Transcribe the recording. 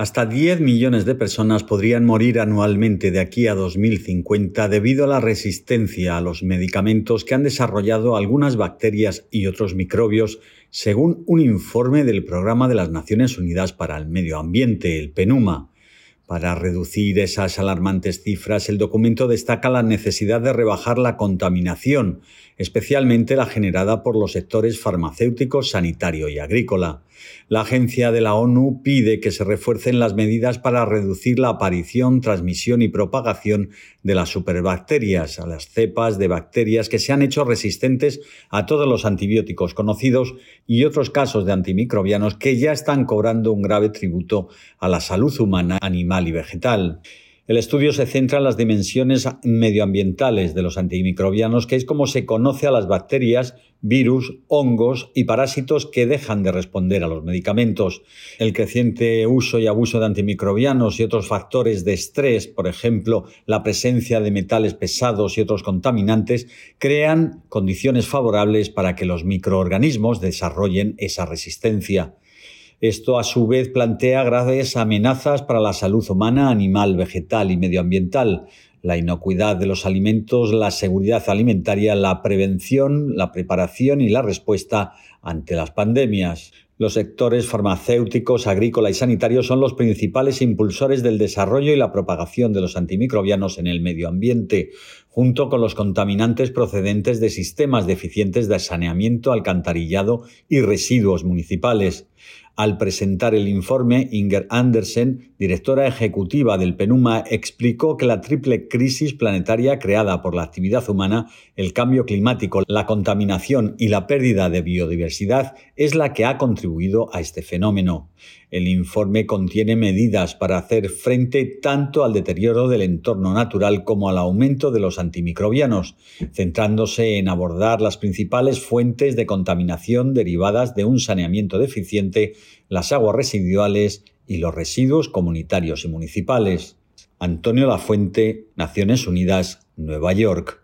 Hasta 10 millones de personas podrían morir anualmente de aquí a 2050 debido a la resistencia a los medicamentos que han desarrollado algunas bacterias y otros microbios, según un informe del Programa de las Naciones Unidas para el Medio Ambiente, el PENUMA. Para reducir esas alarmantes cifras, el documento destaca la necesidad de rebajar la contaminación, especialmente la generada por los sectores farmacéutico, sanitario y agrícola. La agencia de la ONU pide que se refuercen las medidas para reducir la aparición, transmisión y propagación de las superbacterias, a las cepas de bacterias que se han hecho resistentes a todos los antibióticos conocidos y otros casos de antimicrobianos que ya están cobrando un grave tributo a la salud humana, animal y vegetal. El estudio se centra en las dimensiones medioambientales de los antimicrobianos, que es como se conoce a las bacterias, virus, hongos y parásitos que dejan de responder a los medicamentos. El creciente uso y abuso de antimicrobianos y otros factores de estrés, por ejemplo, la presencia de metales pesados y otros contaminantes, crean condiciones favorables para que los microorganismos desarrollen esa resistencia. Esto a su vez plantea graves amenazas para la salud humana, animal, vegetal y medioambiental, la inocuidad de los alimentos, la seguridad alimentaria, la prevención, la preparación y la respuesta ante las pandemias. Los sectores farmacéuticos, agrícola y sanitario son los principales impulsores del desarrollo y la propagación de los antimicrobianos en el medio ambiente, junto con los contaminantes procedentes de sistemas deficientes de saneamiento, alcantarillado y residuos municipales. Al presentar el informe, Inger Andersen, directora ejecutiva del PENUMA, explicó que la triple crisis planetaria creada por la actividad humana, el cambio climático, la contaminación y la pérdida de biodiversidad es la que ha contribuido a este fenómeno. El informe contiene medidas para hacer frente tanto al deterioro del entorno natural como al aumento de los antimicrobianos, centrándose en abordar las principales fuentes de contaminación derivadas de un saneamiento deficiente, las aguas residuales y los residuos comunitarios y municipales. Antonio Lafuente, Naciones Unidas, Nueva York.